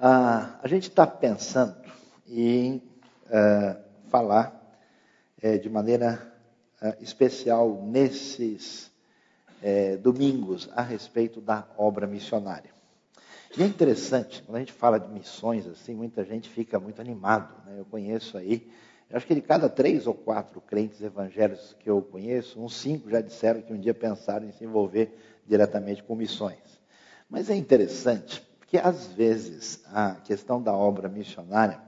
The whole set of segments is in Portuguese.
Ah, a gente está pensando em ah, falar eh, de maneira ah, especial nesses domingos a respeito da obra missionária. E é interessante, quando a gente fala de missões assim, muita gente fica muito animado. Né? Eu conheço aí, eu acho que de cada três ou quatro crentes evangélicos que eu conheço, uns cinco já disseram que um dia pensaram em se envolver diretamente com missões. Mas é interessante, porque às vezes a questão da obra missionária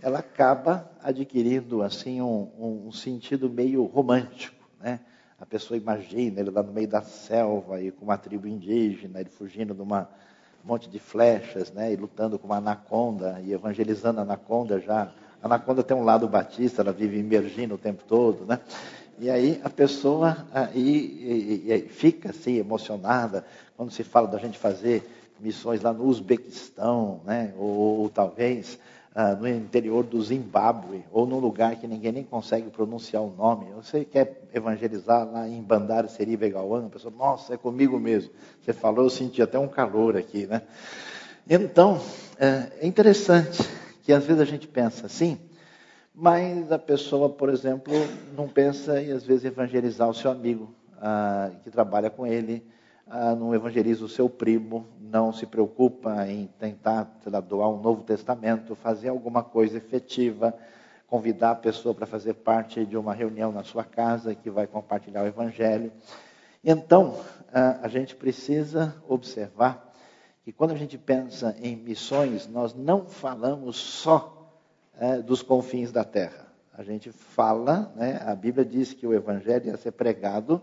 ela acaba adquirindo assim um, um sentido meio romântico, né? A pessoa imagina ele lá no meio da selva e com uma tribo indígena, ele fugindo de uma um monte de flechas, né? E lutando com uma anaconda e evangelizando a anaconda já. A anaconda tem um lado batista, ela vive emergindo o tempo todo, né? E aí a pessoa aí, e, e, fica assim emocionada quando se fala da gente fazer missões lá no Uzbequistão, né? ou, ou talvez ah, no interior do Zimbábue, ou num lugar que ninguém nem consegue pronunciar o nome. Você quer evangelizar lá em Bandar Seri Begawan, a pessoa, nossa, é comigo mesmo. Você falou, eu senti até um calor aqui, né? Então, é, é interessante que às vezes a gente pensa assim, mas a pessoa, por exemplo, não pensa em às vezes evangelizar o seu amigo ah, que trabalha com ele, ah, não evangeliza o seu primo, não se preocupa em tentar lá, doar um Novo Testamento, fazer alguma coisa efetiva, convidar a pessoa para fazer parte de uma reunião na sua casa que vai compartilhar o Evangelho. Então, ah, a gente precisa observar que quando a gente pensa em missões, nós não falamos só é, dos confins da terra. A gente fala, né, a Bíblia diz que o Evangelho ia ser pregado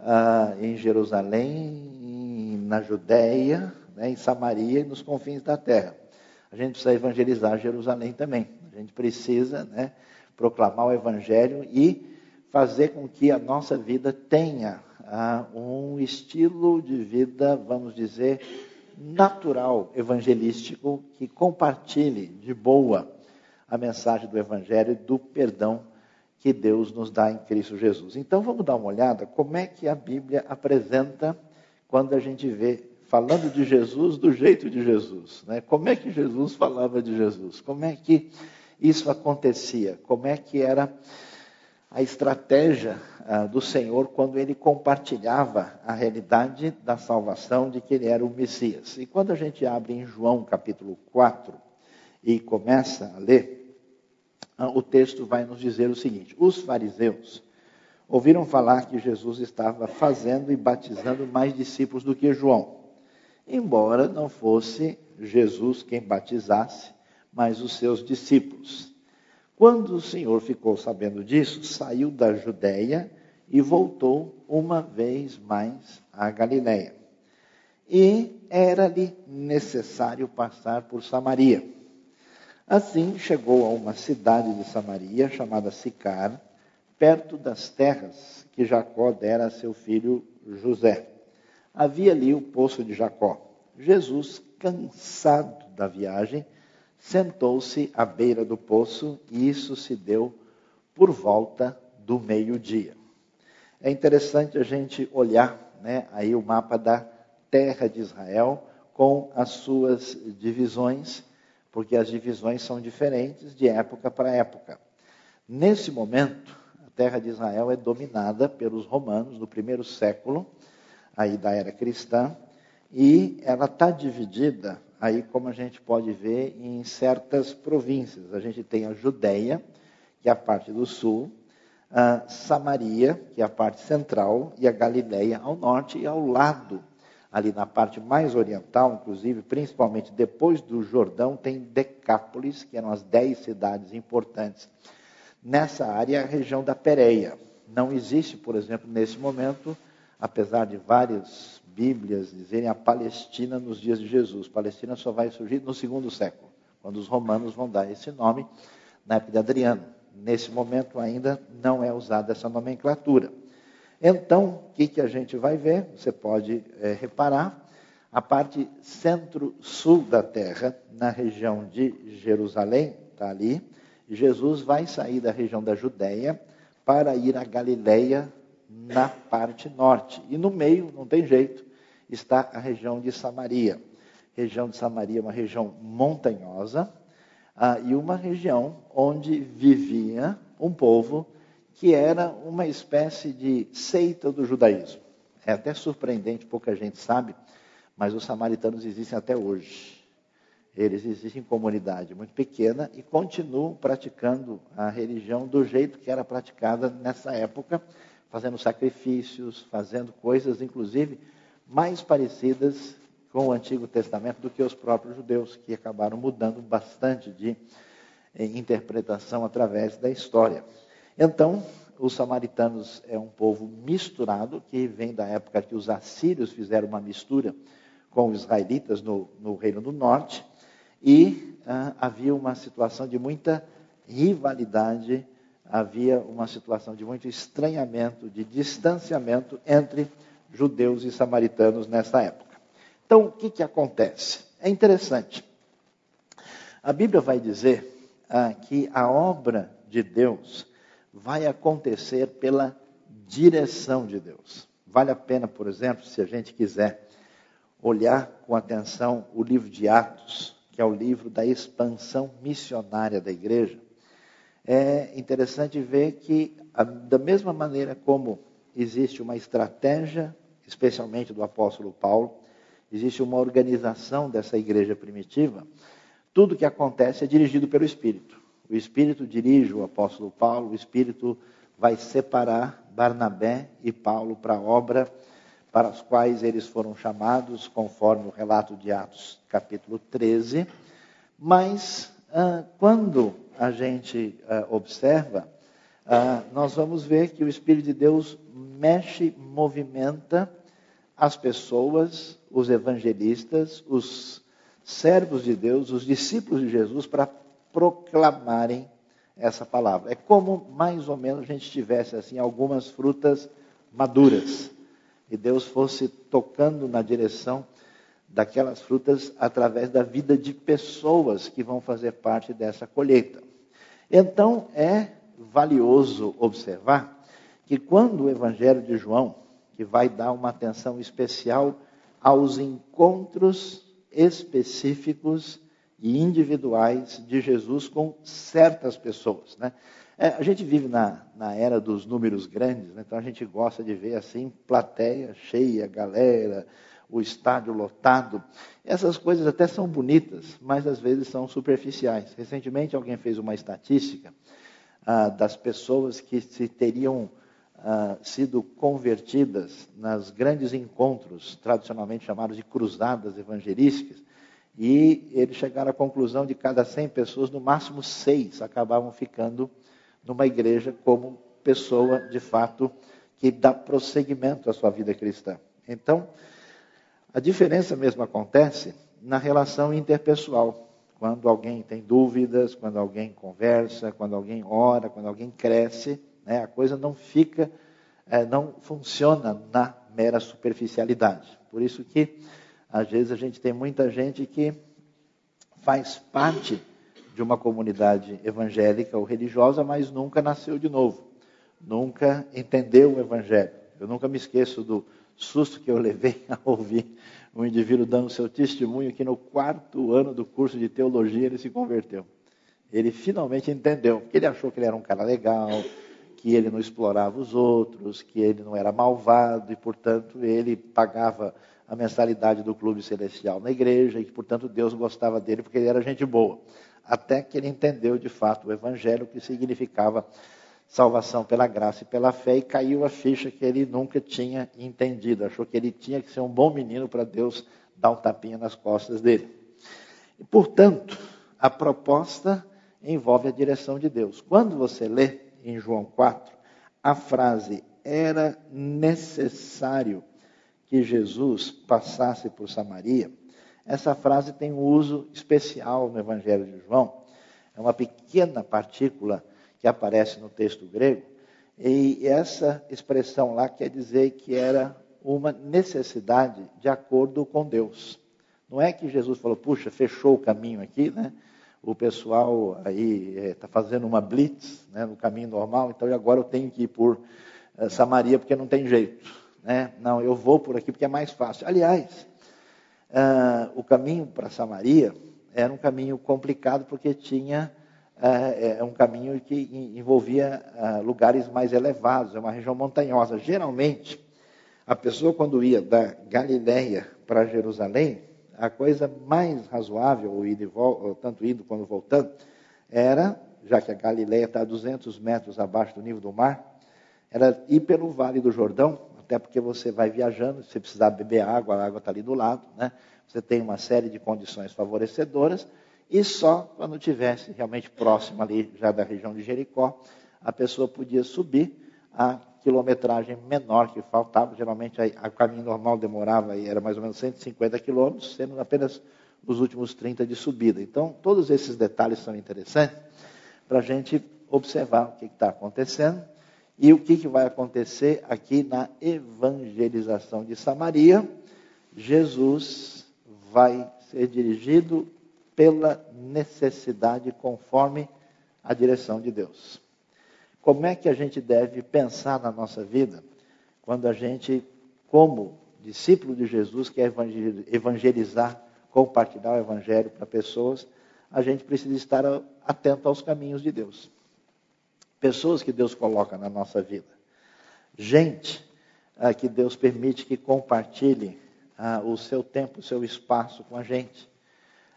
ah, em Jerusalém, na Judéia, né, em Samaria e nos confins da terra. A gente precisa evangelizar Jerusalém também. A gente precisa né, proclamar o Evangelho e fazer com que a nossa vida tenha ah, um estilo de vida, vamos dizer, natural, evangelístico, que compartilhe de boa a mensagem do Evangelho e do perdão que Deus nos dá em Cristo Jesus. Então vamos dar uma olhada como é que a Bíblia apresenta quando a gente vê falando de Jesus do jeito de Jesus, né? Como é que Jesus falava de Jesus? Como é que isso acontecia? Como é que era a estratégia ah, do Senhor quando ele compartilhava a realidade da salvação de que ele era o Messias? E quando a gente abre em João capítulo 4 e começa a ler, o texto vai nos dizer o seguinte: os fariseus ouviram falar que Jesus estava fazendo e batizando mais discípulos do que João, embora não fosse Jesus quem batizasse, mas os seus discípulos. Quando o Senhor ficou sabendo disso, saiu da Judéia e voltou uma vez mais à Galiléia. E era-lhe necessário passar por Samaria. Assim chegou a uma cidade de Samaria chamada Sicar, perto das terras que Jacó dera a seu filho José. Havia ali o poço de Jacó. Jesus, cansado da viagem, sentou-se à beira do poço e isso se deu por volta do meio-dia. É interessante a gente olhar né, aí o mapa da terra de Israel com as suas divisões porque as divisões são diferentes de época para época. Nesse momento, a terra de Israel é dominada pelos romanos do primeiro século, aí da era cristã, e ela está dividida, aí como a gente pode ver, em certas províncias. A gente tem a Judéia, que é a parte do sul, a Samaria, que é a parte central, e a Galileia ao norte e ao lado ali na parte mais oriental, inclusive, principalmente depois do Jordão, tem Decápolis, que eram as dez cidades importantes. Nessa área, a região da Pérea. Não existe, por exemplo, nesse momento, apesar de várias Bíblias dizerem a Palestina nos dias de Jesus. Palestina só vai surgir no segundo século, quando os romanos vão dar esse nome, na época de Adriano. Nesse momento ainda não é usada essa nomenclatura. Então, o que, que a gente vai ver? Você pode é, reparar, a parte centro-sul da terra, na região de Jerusalém, está ali, Jesus vai sair da região da Judéia para ir à Galileia, na parte norte. E no meio, não tem jeito, está a região de Samaria. região de Samaria, uma região montanhosa, ah, e uma região onde vivia um povo que era uma espécie de seita do judaísmo. É até surpreendente, pouca gente sabe, mas os samaritanos existem até hoje. Eles existem em comunidade muito pequena e continuam praticando a religião do jeito que era praticada nessa época, fazendo sacrifícios, fazendo coisas, inclusive, mais parecidas com o Antigo Testamento do que os próprios judeus, que acabaram mudando bastante de eh, interpretação através da história. Então, os samaritanos é um povo misturado, que vem da época que os assírios fizeram uma mistura com os israelitas no, no Reino do Norte, e ah, havia uma situação de muita rivalidade, havia uma situação de muito estranhamento, de distanciamento entre judeus e samaritanos nessa época. Então, o que, que acontece? É interessante. A Bíblia vai dizer ah, que a obra de Deus vai acontecer pela direção de Deus. Vale a pena, por exemplo, se a gente quiser olhar com atenção o livro de Atos, que é o livro da expansão missionária da igreja, é interessante ver que, da mesma maneira como existe uma estratégia, especialmente do apóstolo Paulo, existe uma organização dessa igreja primitiva, tudo que acontece é dirigido pelo Espírito. O Espírito dirige o apóstolo Paulo, o Espírito vai separar Barnabé e Paulo para a obra para as quais eles foram chamados, conforme o relato de Atos, capítulo 13. Mas, ah, quando a gente ah, observa, ah, nós vamos ver que o Espírito de Deus mexe, movimenta as pessoas, os evangelistas, os servos de Deus, os discípulos de Jesus, para proclamarem essa palavra. É como mais ou menos a gente tivesse assim algumas frutas maduras e Deus fosse tocando na direção daquelas frutas através da vida de pessoas que vão fazer parte dessa colheita. Então é valioso observar que quando o Evangelho de João, que vai dar uma atenção especial aos encontros específicos e individuais de Jesus com certas pessoas, né? É, a gente vive na, na era dos números grandes, né? então a gente gosta de ver assim, plateia cheia, galera, o estádio lotado. Essas coisas até são bonitas, mas às vezes são superficiais. Recentemente alguém fez uma estatística ah, das pessoas que se teriam ah, sido convertidas nas grandes encontros, tradicionalmente chamados de cruzadas evangelísticas, e eles chegaram à conclusão de cada 100 pessoas, no máximo seis acabavam ficando numa igreja como pessoa, de fato, que dá prosseguimento à sua vida cristã. Então, a diferença mesmo acontece na relação interpessoal. Quando alguém tem dúvidas, quando alguém conversa, quando alguém ora, quando alguém cresce, né, a coisa não fica, é, não funciona na mera superficialidade. Por isso que, às vezes, a gente tem muita gente que faz parte de uma comunidade evangélica ou religiosa, mas nunca nasceu de novo, nunca entendeu o evangelho. Eu nunca me esqueço do susto que eu levei a ouvir um indivíduo dando seu testemunho que no quarto ano do curso de teologia ele se converteu. Ele finalmente entendeu, porque ele achou que ele era um cara legal, que ele não explorava os outros, que ele não era malvado e, portanto, ele pagava a mensalidade do clube celestial na igreja e que, portanto, Deus gostava dele porque ele era gente boa até que ele entendeu de fato o evangelho, que significava salvação pela graça e pela fé, e caiu a ficha que ele nunca tinha entendido. Achou que ele tinha que ser um bom menino para Deus dar um tapinha nas costas dele. E, portanto, a proposta envolve a direção de Deus. Quando você lê em João 4, a frase era necessário que Jesus passasse por Samaria, essa frase tem um uso especial no Evangelho de João. É uma pequena partícula que aparece no texto grego. E essa expressão lá quer dizer que era uma necessidade de acordo com Deus. Não é que Jesus falou, puxa, fechou o caminho aqui, né? O pessoal aí está eh, é, fazendo uma blitz né, no caminho normal, então agora eu tenho que ir por uh, Samaria porque não tem jeito. Né? Não, eu vou por aqui porque é mais fácil. Aliás, ah, o caminho para Samaria era um caminho complicado porque tinha é, é um caminho que envolvia ah, lugares mais elevados, é uma região montanhosa. Geralmente, a pessoa quando ia da Galiléia para Jerusalém, a coisa mais razoável, ou tanto indo quanto voltando, era, já que a Galiléia está a 200 metros abaixo do nível do mar, era ir pelo Vale do Jordão, até porque você vai viajando, se precisar beber água, a água está ali do lado, né? você tem uma série de condições favorecedoras, e só quando tivesse realmente próximo ali, já da região de Jericó, a pessoa podia subir a quilometragem menor que faltava. Geralmente o caminho normal demorava, aí, era mais ou menos 150 quilômetros, sendo apenas os últimos 30 de subida. Então, todos esses detalhes são interessantes para a gente observar o que está acontecendo e o que, que vai acontecer aqui na evangelização de Samaria. Jesus vai ser dirigido pela necessidade conforme a direção de Deus. Como é que a gente deve pensar na nossa vida quando a gente, como discípulo de Jesus, quer evangelizar, compartilhar o evangelho para pessoas, a gente precisa estar atento aos caminhos de Deus. Pessoas que Deus coloca na nossa vida. Gente ah, que Deus permite que compartilhe ah, o seu tempo, o seu espaço com a gente.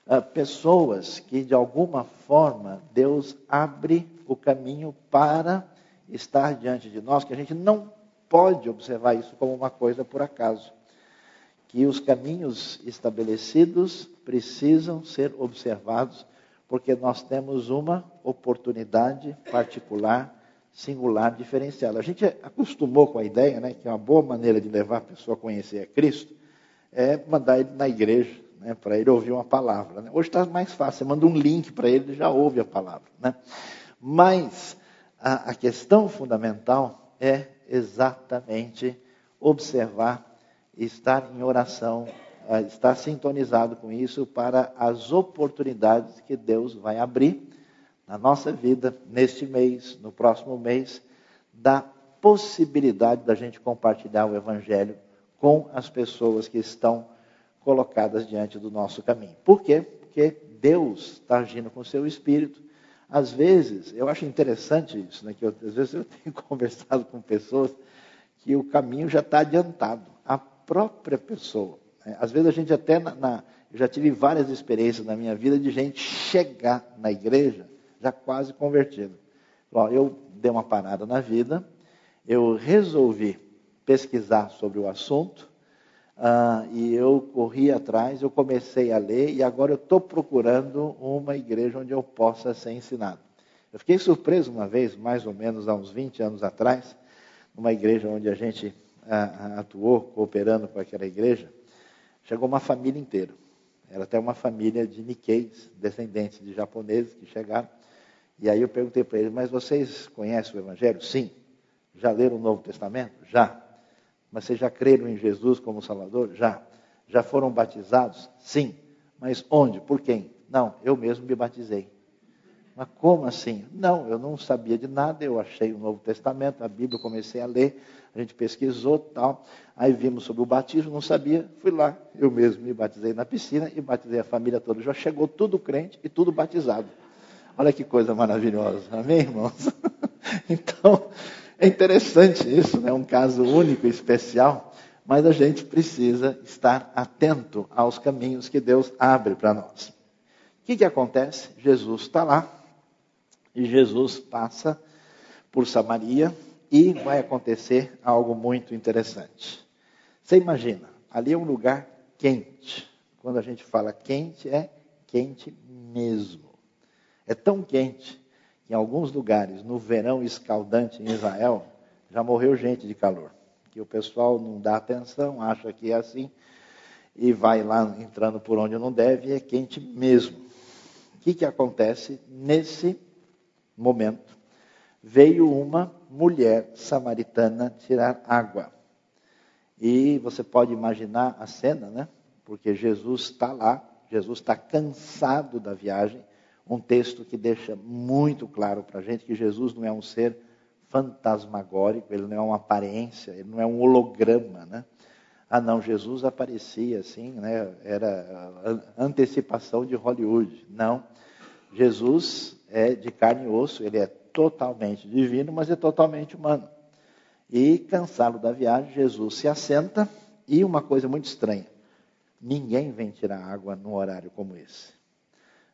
Ah, pessoas que, de alguma forma, Deus abre o caminho para estar diante de nós, que a gente não pode observar isso como uma coisa por acaso. Que os caminhos estabelecidos precisam ser observados, porque nós temos uma oportunidade particular, singular, diferenciada. A gente acostumou com a ideia, né, que uma boa maneira de levar a pessoa a conhecer a Cristo, é mandar ele na igreja, né, para ele ouvir uma palavra. Né? Hoje está mais fácil, você manda um link para ele, ele já ouve a palavra. Né? Mas a, a questão fundamental é exatamente observar, estar em oração, estar sintonizado com isso para as oportunidades que Deus vai abrir na nossa vida, neste mês, no próximo mês, da possibilidade da gente compartilhar o Evangelho com as pessoas que estão colocadas diante do nosso caminho. Por quê? Porque Deus está agindo com o seu Espírito. Às vezes, eu acho interessante isso, né, que eu, às vezes eu tenho conversado com pessoas que o caminho já está adiantado. A própria pessoa. Né? Às vezes a gente até, na, na, eu já tive várias experiências na minha vida de gente chegar na igreja já quase convertido. Bom, eu dei uma parada na vida, eu resolvi pesquisar sobre o assunto, uh, e eu corri atrás, eu comecei a ler, e agora eu estou procurando uma igreja onde eu possa ser ensinado. Eu fiquei surpreso uma vez, mais ou menos há uns 20 anos atrás, numa igreja onde a gente uh, atuou, cooperando com aquela igreja, chegou uma família inteira. Era até uma família de Nikkeis, descendentes de japoneses que chegaram. E aí eu perguntei para eles, mas vocês conhecem o Evangelho? Sim. Já leram o Novo Testamento? Já. Mas vocês já creram em Jesus como Salvador? Já. Já foram batizados? Sim. Mas onde? Por quem? Não, eu mesmo me batizei. Mas como assim? Não, eu não sabia de nada, eu achei o Novo Testamento, a Bíblia, comecei a ler, a gente pesquisou tal, aí vimos sobre o batismo, não sabia, fui lá, eu mesmo me batizei na piscina e batizei a família toda. Já chegou tudo crente e tudo batizado. Olha que coisa maravilhosa, amém, irmãos? então, é interessante isso, é né? um caso único especial, mas a gente precisa estar atento aos caminhos que Deus abre para nós. O que, que acontece? Jesus está lá e Jesus passa por Samaria e vai acontecer algo muito interessante. Você imagina, ali é um lugar quente. Quando a gente fala quente, é quente mesmo. É tão quente em alguns lugares, no verão escaldante em Israel, já morreu gente de calor. Que o pessoal não dá atenção, acha que é assim, e vai lá entrando por onde não deve, e é quente mesmo. O que, que acontece nesse momento? Veio uma mulher samaritana tirar água. E você pode imaginar a cena, né? Porque Jesus está lá, Jesus está cansado da viagem, um texto que deixa muito claro para a gente que Jesus não é um ser fantasmagórico, ele não é uma aparência, ele não é um holograma, né? Ah, não, Jesus aparecia assim, né? Era antecipação de Hollywood. Não. Jesus é de carne e osso, ele é totalmente divino, mas é totalmente humano. E, cansado da viagem, Jesus se assenta e uma coisa muito estranha: ninguém vem tirar água num horário como esse.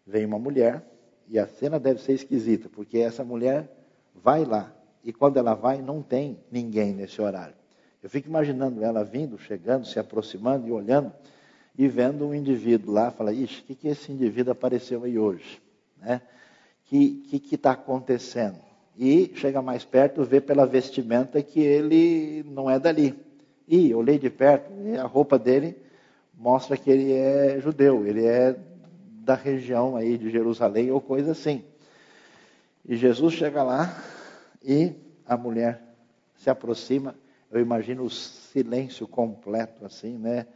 Vem uma mulher, e a cena deve ser esquisita, porque essa mulher vai lá, e quando ela vai, não tem ninguém nesse horário. Eu fico imaginando ela vindo, chegando, se aproximando e olhando, e vendo um indivíduo lá, fala, ixi, o que, que esse indivíduo apareceu aí hoje? Né? Que está acontecendo? E chega mais perto, vê pela vestimenta que ele não é dali. E olhei de perto, e a roupa dele mostra que ele é judeu, ele é da região aí de Jerusalém ou coisa assim. E Jesus chega lá e a mulher se aproxima. Eu imagino o silêncio completo assim, né?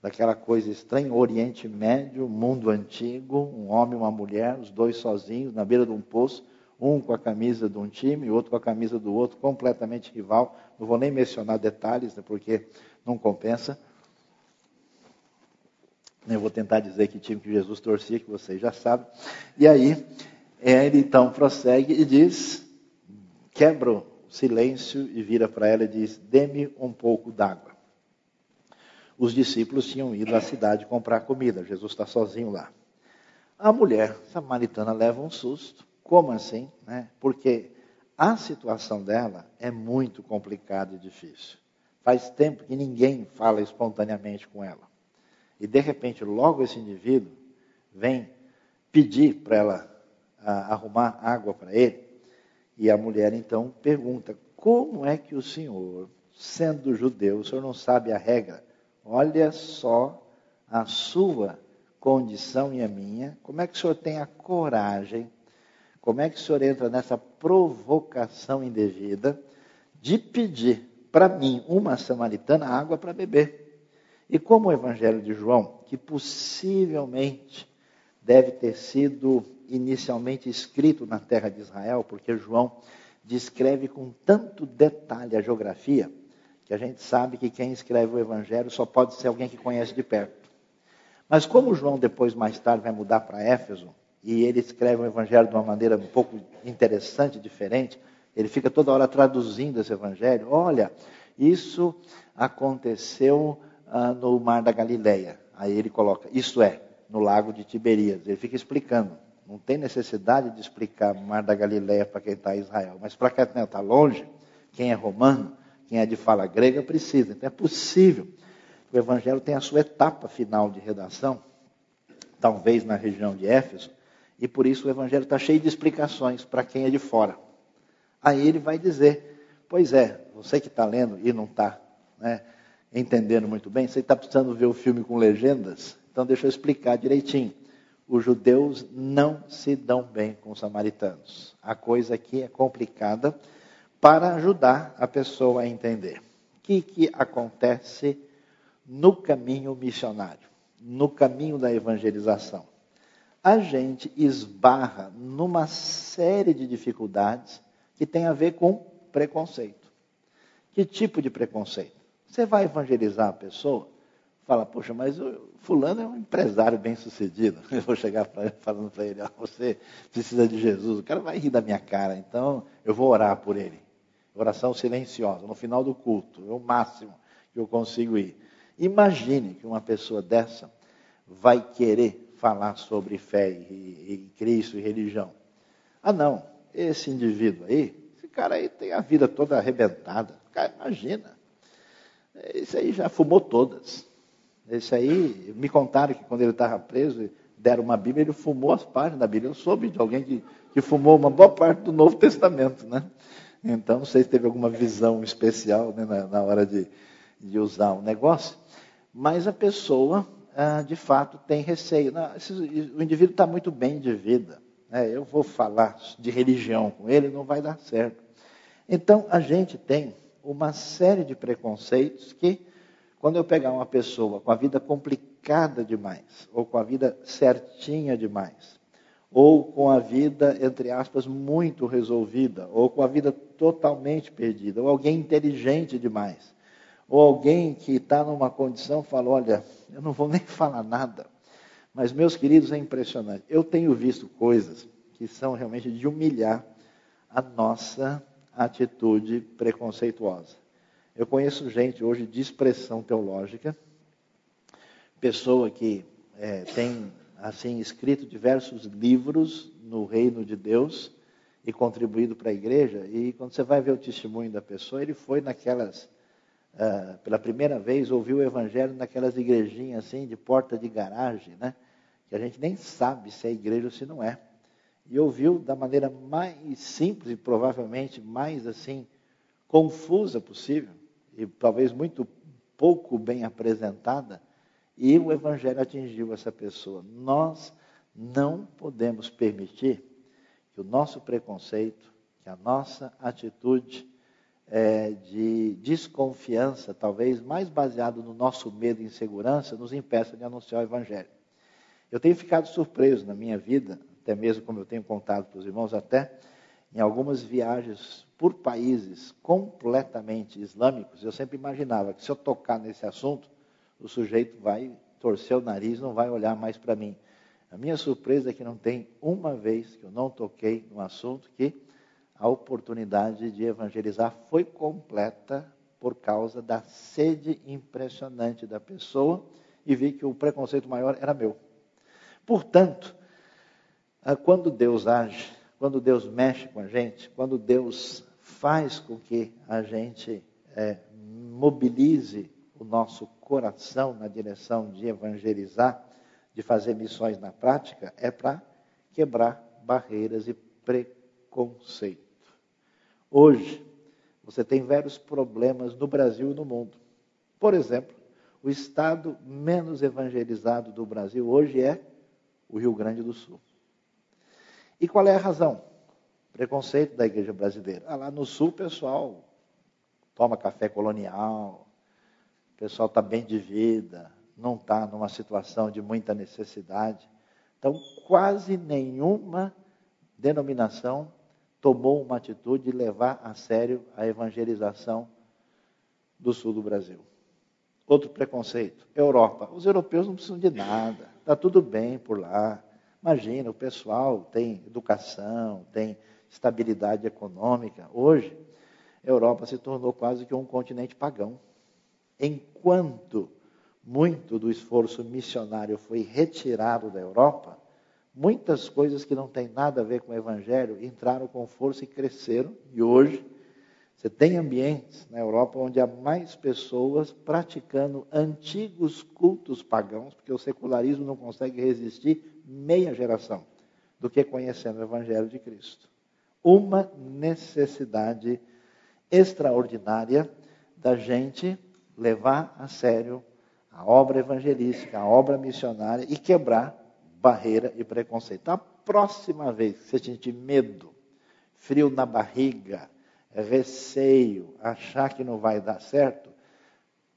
Daquela coisa estranha, Oriente Médio, mundo antigo, um homem e uma mulher, os dois sozinhos, na beira de um poço, um com a camisa de um time e outro com a camisa do outro, completamente rival. Não vou nem mencionar detalhes, né, porque não compensa. Eu vou tentar dizer que time que Jesus torcia, que vocês já sabem. E aí, ele então prossegue e diz, quebra o silêncio e vira para ela e diz, dê-me um pouco d'água os discípulos tinham ido à cidade comprar comida. Jesus está sozinho lá. A mulher samaritana leva um susto. Como assim? Né? Porque a situação dela é muito complicada e difícil. Faz tempo que ninguém fala espontaneamente com ela. E de repente, logo esse indivíduo vem pedir para ela a, arrumar água para ele. E a mulher então pergunta: Como é que o senhor, sendo judeu, o senhor não sabe a regra Olha só a sua condição e a minha. Como é que o senhor tem a coragem? Como é que o senhor entra nessa provocação indevida de pedir para mim, uma samaritana, água para beber? E como o Evangelho de João, que possivelmente deve ter sido inicialmente escrito na terra de Israel, porque João descreve com tanto detalhe a geografia, que a gente sabe que quem escreve o Evangelho só pode ser alguém que conhece de perto. Mas como João depois, mais tarde, vai mudar para Éfeso, e ele escreve o Evangelho de uma maneira um pouco interessante, diferente, ele fica toda hora traduzindo esse Evangelho. Olha, isso aconteceu ah, no Mar da Galileia. Aí ele coloca, isso é, no Lago de Tiberias. Ele fica explicando. Não tem necessidade de explicar o Mar da Galileia para quem está em Israel. Mas para quem está longe, quem é romano, quem é de fala grega precisa. Então é possível. O Evangelho tem a sua etapa final de redação, talvez na região de Éfeso, e por isso o Evangelho está cheio de explicações para quem é de fora. Aí ele vai dizer: Pois é, você que está lendo e não está né, entendendo muito bem, você está precisando ver o filme com legendas, então deixa eu explicar direitinho. Os judeus não se dão bem com os samaritanos. A coisa aqui é complicada para ajudar a pessoa a entender. O que, que acontece no caminho missionário, no caminho da evangelização? A gente esbarra numa série de dificuldades que tem a ver com preconceito. Que tipo de preconceito? Você vai evangelizar a pessoa, fala, poxa, mas o fulano é um empresário bem sucedido. Eu vou chegar pra falando para ele, você precisa de Jesus. O cara vai rir da minha cara, então eu vou orar por ele oração silenciosa, no final do culto, é o máximo que eu consigo ir. Imagine que uma pessoa dessa vai querer falar sobre fé e, e Cristo e religião. Ah, não, esse indivíduo aí, esse cara aí tem a vida toda arrebentada. Cara, imagina. Esse aí já fumou todas. Esse aí, me contaram que quando ele estava preso, deram uma Bíblia, ele fumou as páginas da Bíblia. Eu soube de alguém que, que fumou uma boa parte do Novo Testamento, né? Então, não sei se teve alguma visão especial né, na, na, hora de, de usar o um negócio, mas a pessoa, ah, de fato, tem receio. Não, esse, o indivíduo está muito bem de vida. Né, eu vou falar de religião com ele, não vai dar certo. Então, a gente tem uma série de preconceitos que, quando eu pegar uma pessoa com a vida complicada demais, ou com a vida certinha demais, ou com a vida, entre aspas, muito resolvida, ou com a vida totalmente perdida, ou alguém inteligente demais, Ou alguém que está numa condição fala: Olha, eu não vou nem falar nada. Mas, meus queridos, é impressionante. Eu tenho visto coisas que são realmente de humilhar a nossa atitude preconceituosa. Eu conheço gente hoje de expressão teológica, pessoa que é, tem assim escrito diversos livros no reino de Deus e contribuído para a igreja. E quando você vai ver o testemunho da pessoa, ele foi naquelas uh, pela primeira vez ouviu o evangelho naquelas igrejinhas assim de porta de garagem, né? Que a gente nem sabe se é igreja ou se não é. E ouviu da maneira mais simples e provavelmente mais assim confusa possível e talvez muito pouco bem apresentada, e o evangelho atingiu essa pessoa. Nós não podemos permitir que o nosso preconceito, que a nossa atitude é, de desconfiança, talvez mais baseado no nosso medo e insegurança, nos impeça de anunciar o Evangelho. Eu tenho ficado surpreso na minha vida, até mesmo como eu tenho contado para os irmãos, até em algumas viagens por países completamente islâmicos, eu sempre imaginava que se eu tocar nesse assunto, o sujeito vai torcer o nariz, não vai olhar mais para mim. A minha surpresa é que não tem uma vez que eu não toquei no assunto que a oportunidade de evangelizar foi completa por causa da sede impressionante da pessoa e vi que o preconceito maior era meu. Portanto, ah, quando Deus age, quando Deus mexe com a gente, quando Deus faz com que a gente é, mobilize o nosso coração na direção de evangelizar, de fazer missões na prática, é para quebrar barreiras e preconceito. Hoje, você tem vários problemas no Brasil e no mundo. Por exemplo, o estado menos evangelizado do Brasil hoje é o Rio Grande do Sul. E qual é a razão? Preconceito da igreja brasileira. Ah, lá no sul, o pessoal toma café colonial, o pessoal está bem de vida, não está numa situação de muita necessidade. Então, quase nenhuma denominação tomou uma atitude de levar a sério a evangelização do sul do Brasil. Outro preconceito, Europa. Os europeus não precisam de nada, está tudo bem por lá. Imagina, o pessoal tem educação, tem estabilidade econômica. Hoje, a Europa se tornou quase que um continente pagão. Enquanto muito do esforço missionário foi retirado da Europa, muitas coisas que não têm nada a ver com o Evangelho entraram com força e cresceram. E hoje, você tem ambientes na Europa onde há mais pessoas praticando antigos cultos pagãos, porque o secularismo não consegue resistir meia geração, do que conhecendo o Evangelho de Cristo. Uma necessidade extraordinária da gente levar a sério a obra evangelística, a obra missionária e quebrar barreira e preconceito. A próxima vez que você sentir medo, frio na barriga, receio, achar que não vai dar certo,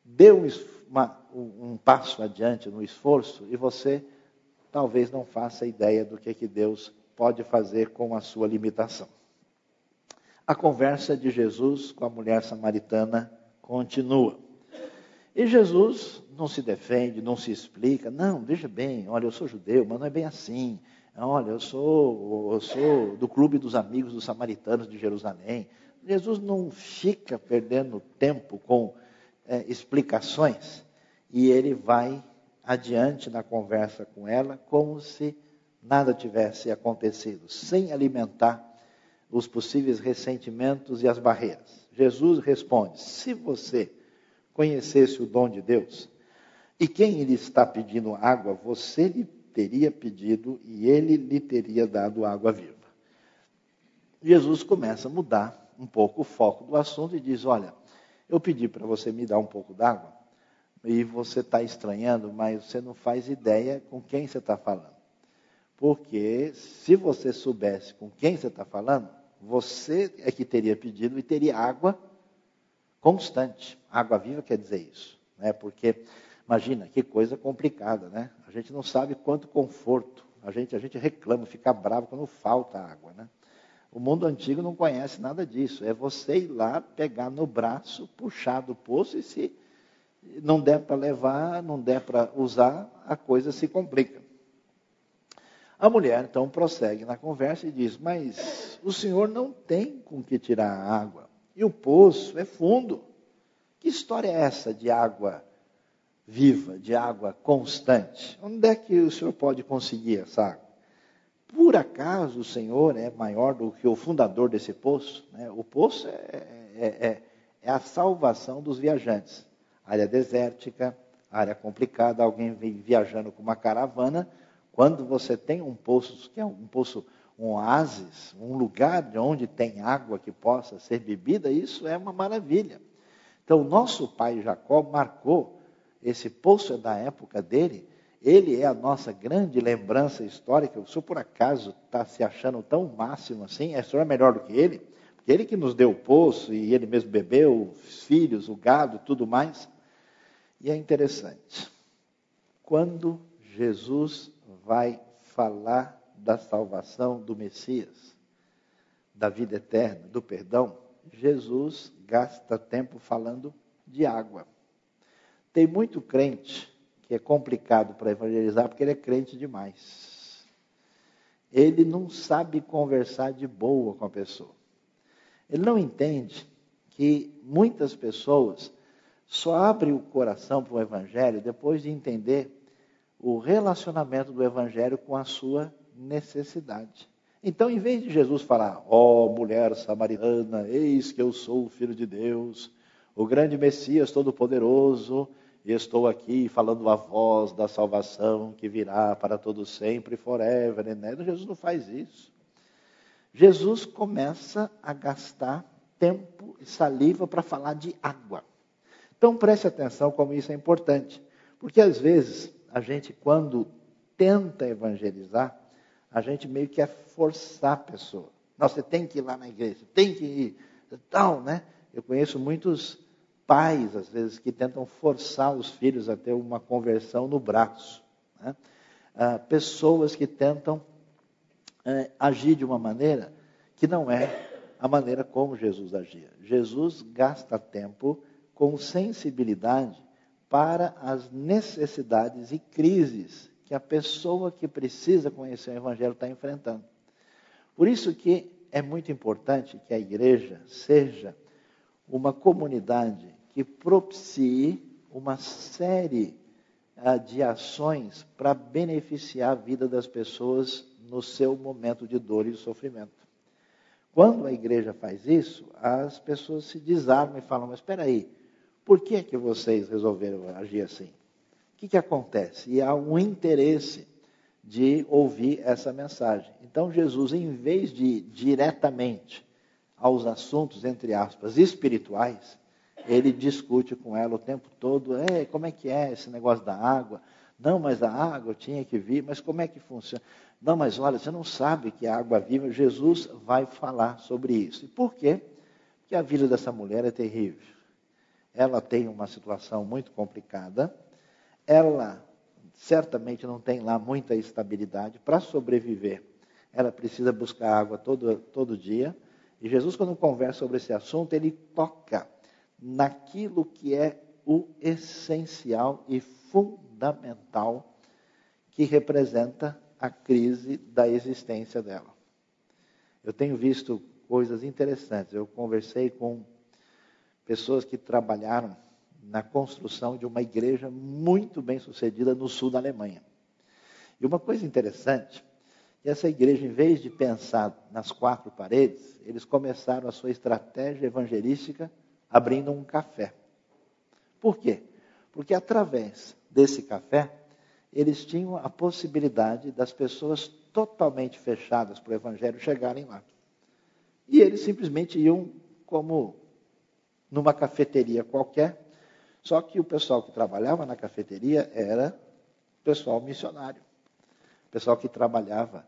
dê um, uma, um passo adiante no esforço e você talvez não faça ideia do que, que Deus pode fazer com a sua limitação. A conversa de Jesus com a mulher samaritana continua. E Jesus não se defende, não se explica. Não, veja bem, olha, eu sou judeu, mas não é bem assim. Olha, eu sou, eu sou do clube dos amigos dos samaritanos de Jerusalém. Jesus não fica perdendo tempo com é, explicações e ele vai adiante na conversa com ela como se nada tivesse acontecido, sem alimentar os possíveis ressentimentos e as barreiras. Jesus responde: se você conhecesse o dom de Deus, e quem lhe está pedindo água, você lhe teria pedido e ele lhe teria dado água viva. Jesus começa a mudar um pouco o foco do assunto e diz: Olha, eu pedi para você me dar um pouco d'água e você está estranhando, mas você não faz ideia com quem você está falando. Porque se você soubesse com quem você está falando, você é que teria pedido e teria água constante. Água viva quer dizer isso, né? Porque imagina que coisa complicada, né? A gente não sabe quanto conforto. A gente a gente reclama, fica bravo quando falta água, né? O mundo antigo não conhece nada disso. É você ir lá, pegar no braço, puxar do poço e se não der para levar, não der para usar, a coisa se complica. A mulher então prossegue na conversa e diz: Mas o senhor não tem com que tirar a água, e o poço é fundo. Que história é essa de água viva, de água constante? Onde é que o senhor pode conseguir essa água? Por acaso o senhor é maior do que o fundador desse poço? Né? O poço é, é, é, é a salvação dos viajantes. Área desértica, área complicada, alguém vem viajando com uma caravana quando você tem um poço, que é um poço, um oásis, um lugar de onde tem água que possa ser bebida, isso é uma maravilha. Então, nosso pai Jacó marcou, esse poço é da época dele, ele é a nossa grande lembrança histórica. O senhor, por acaso, está se achando tão máximo assim? É, o senhor é melhor do que ele? Porque ele que nos deu o poço e ele mesmo bebeu, os filhos, o gado, tudo mais. E é interessante. Quando Jesus vai falar da salvação do Messias, da vida eterna, do perdão, Jesus gasta tempo falando de água. Tem muito crente que é complicado para evangelizar porque ele é crente demais. Ele não sabe conversar de boa com a pessoa. Ele não entende que muitas pessoas só abrem o coração para o evangelho depois de entender o relacionamento do Evangelho com a sua necessidade. Então, em vez de Jesus falar, ó oh, mulher samaritana, eis que eu sou o Filho de Deus, o grande Messias Todo-Poderoso, e estou aqui falando a voz da salvação que virá para todo sempre, forever, né? Jesus não faz isso. Jesus começa a gastar tempo e saliva para falar de água. Então preste atenção como isso é importante, porque às vezes a gente, quando tenta evangelizar, a gente meio que é forçar a pessoa. Não, você tem que ir lá na igreja, tem que ir, tal, né? Eu conheço muitos pais, às vezes, que tentam forçar os filhos a ter uma conversão no braço. Né? Ah, pessoas que tentam é, agir de uma maneira que não é a maneira como Jesus agia. Jesus gasta tempo com sensibilidade para as necessidades e crises que a pessoa que precisa conhecer o Evangelho está enfrentando. Por isso que é muito importante que a igreja seja uma comunidade que propicie uma série uh, de ações para beneficiar a vida das pessoas no seu momento de dor e sofrimento. Quando a igreja faz isso, as pessoas se desarmam e falam: Mas espera aí, por que, que vocês resolveram agir assim? Que, que acontece? E há um interesse de ouvir essa mensagem. Então, Jesus, em vez de ir diretamente aos assuntos, entre aspas, espirituais, ele discute com ela o tempo todo: é, como é que é esse negócio da água? Não, mas a água tinha que vir, mas como é que funciona? Não, mas olha, você não sabe que a água viva. Jesus vai falar sobre isso. E por quê? Porque a vida dessa mulher é terrível ela tem uma situação muito complicada, ela certamente não tem lá muita estabilidade para sobreviver. Ela precisa buscar água todo, todo dia. E Jesus, quando conversa sobre esse assunto, ele toca naquilo que é o essencial e fundamental que representa a crise da existência dela. Eu tenho visto coisas interessantes. Eu conversei com pessoas que trabalharam na construção de uma igreja muito bem sucedida no sul da Alemanha. E uma coisa interessante, essa igreja, em vez de pensar nas quatro paredes, eles começaram a sua estratégia evangelística abrindo um café. Por quê? Porque através desse café, eles tinham a possibilidade das pessoas totalmente fechadas para o evangelho chegarem lá. E eles simplesmente iam como numa cafeteria qualquer, só que o pessoal que trabalhava na cafeteria era pessoal missionário, pessoal que trabalhava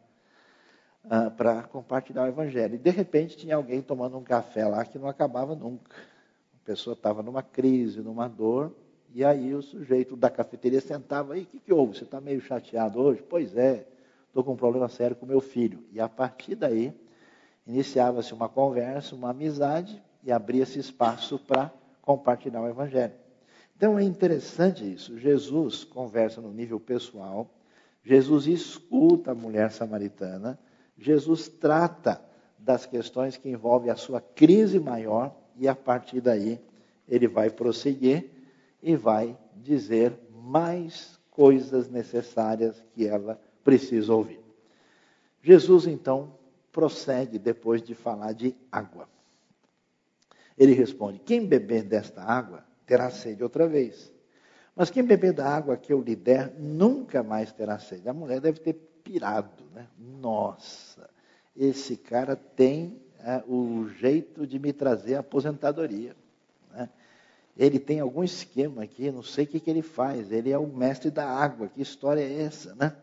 ah, para compartilhar o evangelho. E de repente tinha alguém tomando um café lá que não acabava nunca. A pessoa estava numa crise, numa dor, e aí o sujeito da cafeteria sentava aí, o que, que houve? Você está meio chateado hoje? Pois é, estou com um problema sério com meu filho. E a partir daí iniciava-se uma conversa, uma amizade, e abria esse espaço para compartilhar o Evangelho. Então é interessante isso. Jesus conversa no nível pessoal, Jesus escuta a mulher samaritana, Jesus trata das questões que envolvem a sua crise maior e a partir daí ele vai prosseguir e vai dizer mais coisas necessárias que ela precisa ouvir. Jesus então prossegue depois de falar de água. Ele responde: Quem beber desta água terá sede outra vez. Mas quem beber da água que eu lhe der nunca mais terá sede. A mulher deve ter pirado, né? Nossa, esse cara tem é, o jeito de me trazer a aposentadoria. Né? Ele tem algum esquema aqui, não sei o que, que ele faz. Ele é o mestre da água. Que história é essa, né?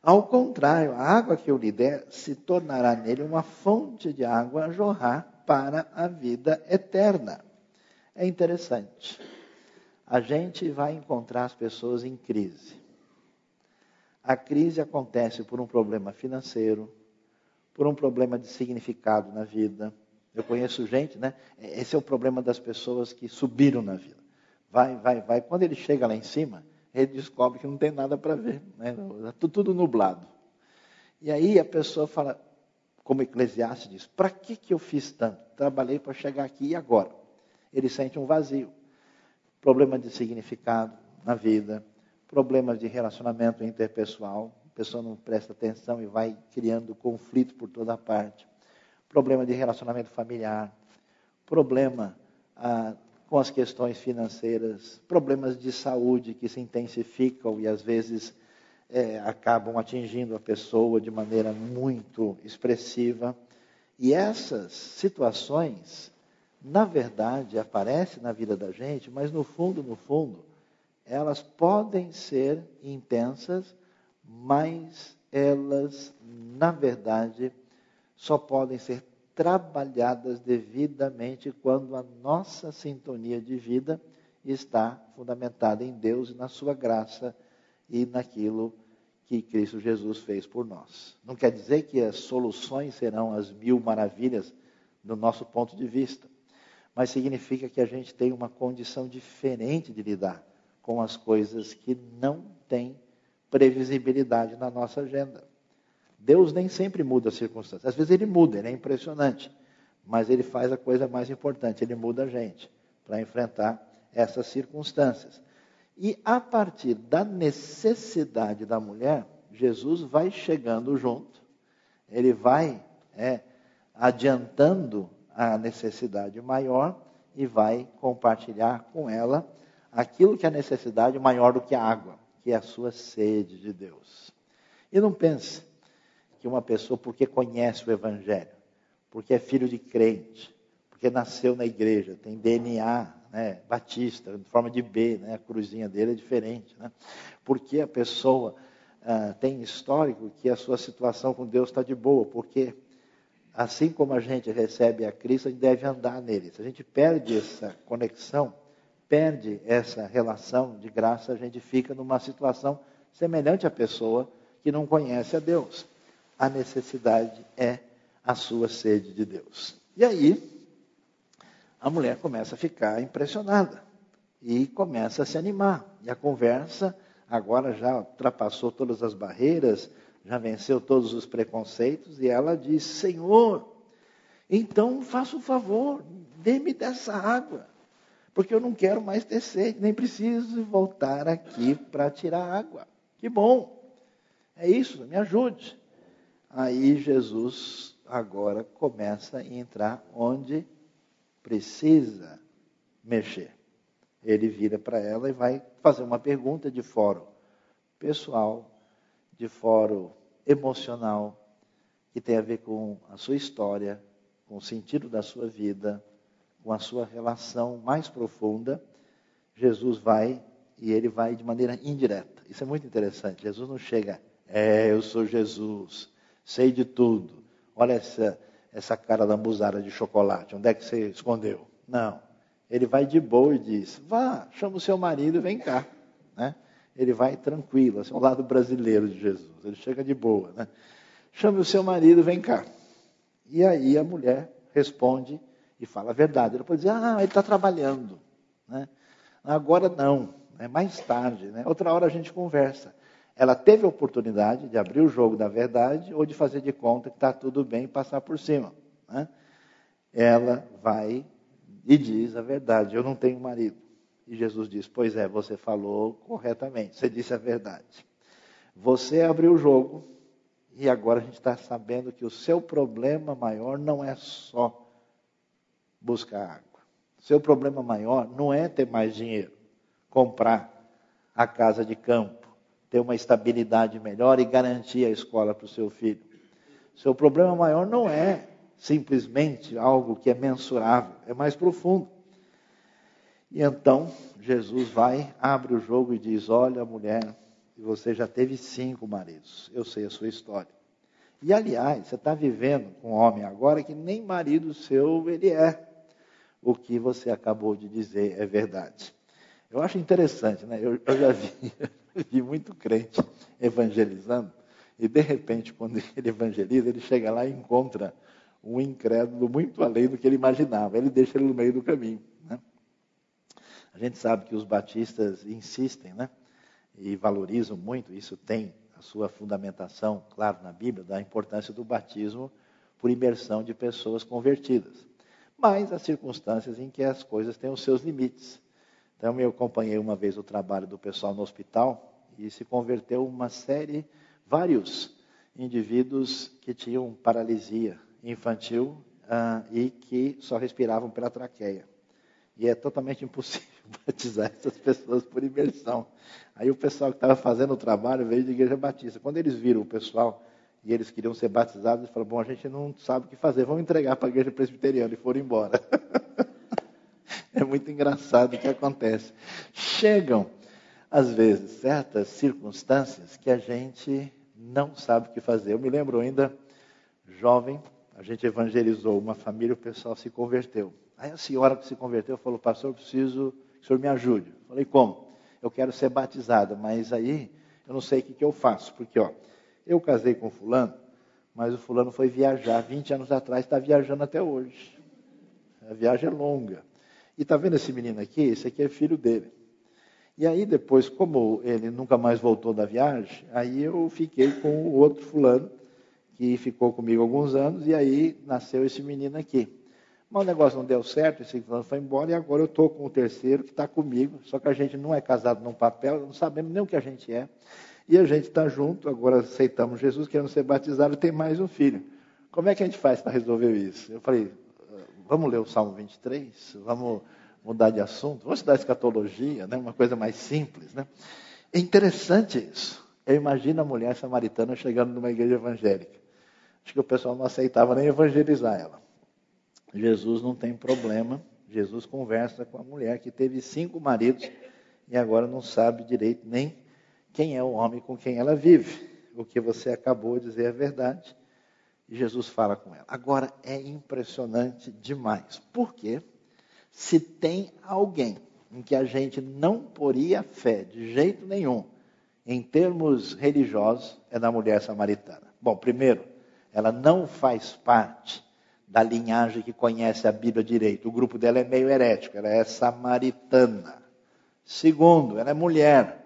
Ao contrário, a água que eu lhe der se tornará nele uma fonte de água a jorrar para a vida eterna. É interessante. A gente vai encontrar as pessoas em crise. A crise acontece por um problema financeiro, por um problema de significado na vida. Eu conheço gente, né? Esse é o problema das pessoas que subiram na vida. Vai, vai, vai. Quando ele chega lá em cima, ele descobre que não tem nada para ver, né? Tá tudo nublado. E aí a pessoa fala, como Eclesiastes diz, para que, que eu fiz tanto? Trabalhei para chegar aqui e agora? Ele sente um vazio. Problema de significado na vida, problemas de relacionamento interpessoal, a pessoa não presta atenção e vai criando conflito por toda parte. Problema de relacionamento familiar, problema ah, com as questões financeiras, problemas de saúde que se intensificam e às vezes é, acabam atingindo a pessoa de maneira muito expressiva. E essas situações, na verdade, aparecem na vida da gente, mas no fundo, no fundo, elas podem ser intensas, mas elas, na verdade, só podem ser trabalhadas devidamente quando a nossa sintonia de vida está fundamentada em Deus e na sua graça e naquilo que Cristo Jesus fez por nós. Não quer dizer que as soluções serão as mil maravilhas do nosso ponto de vista, mas significa que a gente tem uma condição diferente de lidar com as coisas que não têm previsibilidade na nossa agenda. Deus nem sempre muda as circunstâncias. Às vezes ele muda, ele é impressionante. Mas ele faz a coisa mais importante, ele muda a gente para enfrentar essas circunstâncias. E a partir da necessidade da mulher, Jesus vai chegando junto, ele vai é, adiantando a necessidade maior e vai compartilhar com ela aquilo que é a necessidade maior do que a água, que é a sua sede de Deus. E não pense que uma pessoa, porque conhece o Evangelho, porque é filho de crente, porque nasceu na igreja, tem DNA né, batista, de forma de B, né, a cruzinha dele é diferente. Né? Porque a pessoa ah, tem histórico que a sua situação com Deus está de boa, porque assim como a gente recebe a Cristo, a gente deve andar nele. Se a gente perde essa conexão, perde essa relação de graça, a gente fica numa situação semelhante à pessoa que não conhece a Deus a necessidade é a sua sede de Deus. E aí, a mulher começa a ficar impressionada e começa a se animar. E a conversa agora já ultrapassou todas as barreiras, já venceu todos os preconceitos, e ela diz: Senhor, então faça um favor, dê-me dessa água, porque eu não quero mais ter sede, nem preciso voltar aqui para tirar água. Que bom, é isso, me ajude. Aí Jesus agora começa a entrar onde precisa mexer. Ele vira para ela e vai fazer uma pergunta de fórum pessoal, de fórum emocional, que tem a ver com a sua história, com o sentido da sua vida, com a sua relação mais profunda. Jesus vai e ele vai de maneira indireta. Isso é muito interessante. Jesus não chega, é, eu sou Jesus sei de tudo. Olha essa, essa cara lambuzada de chocolate, onde é que você escondeu? Não. Ele vai de boa e diz: vá, chama o seu marido e vem cá. Né? Ele vai tranquilo, assim, o lado brasileiro de Jesus. Ele chega de boa. Né? Chame o seu marido, vem cá. E aí a mulher responde e fala a verdade. Ele pode dizer: ah, ele está trabalhando. Né? Agora não, é mais tarde, né? outra hora a gente conversa. Ela teve a oportunidade de abrir o jogo da verdade ou de fazer de conta que está tudo bem e passar por cima. Né? Ela vai e diz a verdade: Eu não tenho marido. E Jesus diz: Pois é, você falou corretamente, você disse a verdade. Você abriu o jogo e agora a gente está sabendo que o seu problema maior não é só buscar água. Seu problema maior não é ter mais dinheiro, comprar a casa de campo, ter uma estabilidade melhor e garantir a escola para o seu filho. Seu problema maior não é simplesmente algo que é mensurável, é mais profundo. E então Jesus vai, abre o jogo e diz: Olha, mulher, você já teve cinco maridos, eu sei a sua história. E aliás, você está vivendo com um homem agora que nem marido seu ele é. O que você acabou de dizer é verdade. Eu acho interessante, né? Eu, eu já vi, vi muito crente evangelizando, e de repente, quando ele evangeliza, ele chega lá e encontra um incrédulo muito além do que ele imaginava. Ele deixa ele no meio do caminho. A gente sabe que os batistas insistem, né? E valorizam muito, isso tem a sua fundamentação, claro, na Bíblia, da importância do batismo por imersão de pessoas convertidas. Mas há circunstâncias em que as coisas têm os seus limites. Então, eu acompanhei uma vez o trabalho do pessoal no hospital e se converteu uma série, vários indivíduos que tinham paralisia infantil uh, e que só respiravam pela traqueia. E é totalmente impossível batizar essas pessoas por imersão. Aí o pessoal que estava fazendo o trabalho veio de igreja batista. Quando eles viram o pessoal e eles queriam ser batizados, eles falaram: Bom, a gente não sabe o que fazer, vamos entregar para a igreja presbiteriana. E foram embora. é muito engraçado o que acontece. Chegam, às vezes, certas circunstâncias que a gente não sabe o que fazer. Eu me lembro ainda, jovem, a gente evangelizou uma família, o pessoal se converteu. Aí a senhora que se converteu falou, pastor, eu preciso o senhor me ajude. Falei, como? Eu quero ser batizada, mas aí eu não sei o que, que eu faço, porque ó, eu casei com fulano, mas o fulano foi viajar 20 anos atrás, está viajando até hoje. A viagem é longa. E está vendo esse menino aqui? Esse aqui é filho dele. E aí depois, como ele nunca mais voltou da viagem, aí eu fiquei com o outro fulano, que ficou comigo alguns anos, e aí nasceu esse menino aqui. Mas o negócio não deu certo, esse foi embora, e agora eu estou com o terceiro que está comigo, só que a gente não é casado num papel, não sabemos nem o que a gente é. E a gente está junto, agora aceitamos Jesus, querendo ser batizado, e tem mais um filho. Como é que a gente faz para resolver isso? Eu falei, vamos ler o Salmo 23, vamos mudar de assunto, vamos estudar escatologia, né? uma coisa mais simples. Né? É interessante isso. Eu imagino a mulher samaritana chegando numa igreja evangélica. Acho que o pessoal não aceitava nem evangelizar ela. Jesus não tem problema. Jesus conversa com a mulher que teve cinco maridos e agora não sabe direito nem quem é o homem com quem ela vive. O que você acabou de dizer é verdade. E Jesus fala com ela. Agora é impressionante demais. Por quê? Se tem alguém em que a gente não poria fé de jeito nenhum, em termos religiosos, é na mulher samaritana. Bom, primeiro, ela não faz parte da linhagem que conhece a Bíblia direito. O grupo dela é meio herético, ela é samaritana. Segundo, ela é mulher.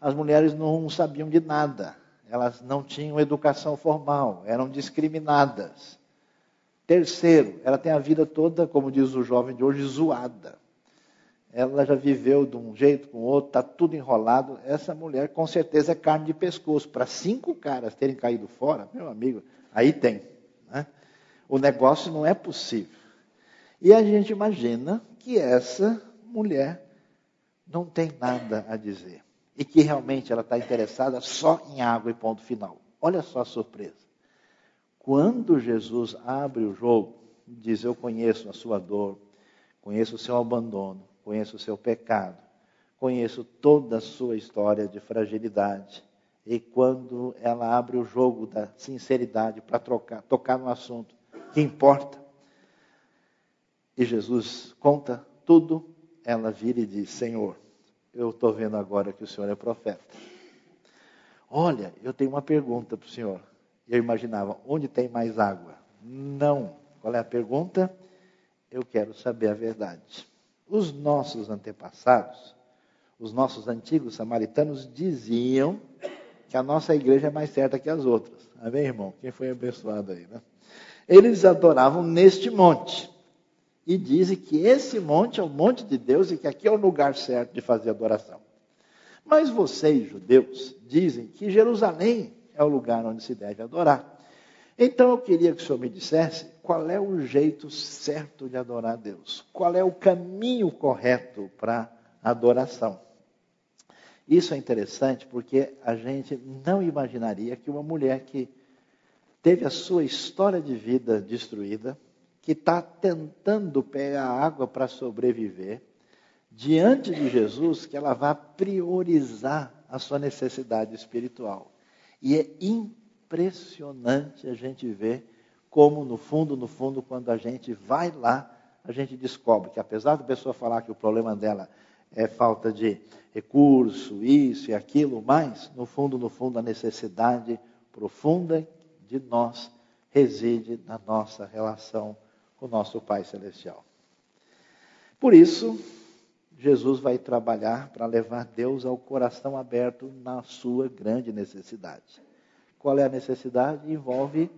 As mulheres não sabiam de nada, elas não tinham educação formal, eram discriminadas. Terceiro, ela tem a vida toda, como diz o jovem de hoje, zoada. Ela já viveu de um jeito com outro, está tudo enrolado. Essa mulher, com certeza, é carne de pescoço. Para cinco caras terem caído fora, meu amigo, Aí tem. Né? O negócio não é possível. E a gente imagina que essa mulher não tem nada a dizer. E que realmente ela está interessada só em água e ponto final. Olha só a surpresa. Quando Jesus abre o jogo, diz: Eu conheço a sua dor, conheço o seu abandono, conheço o seu pecado, conheço toda a sua história de fragilidade. E quando ela abre o jogo da sinceridade para tocar no assunto que importa, e Jesus conta tudo, ela vira e diz: Senhor, eu estou vendo agora que o Senhor é profeta. Olha, eu tenho uma pergunta para o Senhor. Eu imaginava, onde tem mais água? Não. Qual é a pergunta? Eu quero saber a verdade. Os nossos antepassados, os nossos antigos samaritanos diziam que a nossa igreja é mais certa que as outras. Amém, irmão? Quem foi abençoado aí, né? Eles adoravam neste monte. E dizem que esse monte é o monte de Deus e que aqui é o lugar certo de fazer adoração. Mas vocês, judeus, dizem que Jerusalém é o lugar onde se deve adorar. Então eu queria que o senhor me dissesse qual é o jeito certo de adorar a Deus, qual é o caminho correto para adoração. Isso é interessante porque a gente não imaginaria que uma mulher que teve a sua história de vida destruída, que está tentando pegar água para sobreviver, diante de Jesus, que ela vá priorizar a sua necessidade espiritual. E é impressionante a gente ver como, no fundo, no fundo, quando a gente vai lá, a gente descobre que, apesar da pessoa falar que o problema dela é falta de recurso, isso e aquilo, mas, no fundo, no fundo, a necessidade profunda de nós reside na nossa relação com o nosso Pai Celestial. Por isso, Jesus vai trabalhar para levar Deus ao coração aberto na sua grande necessidade. Qual é a necessidade? Envolve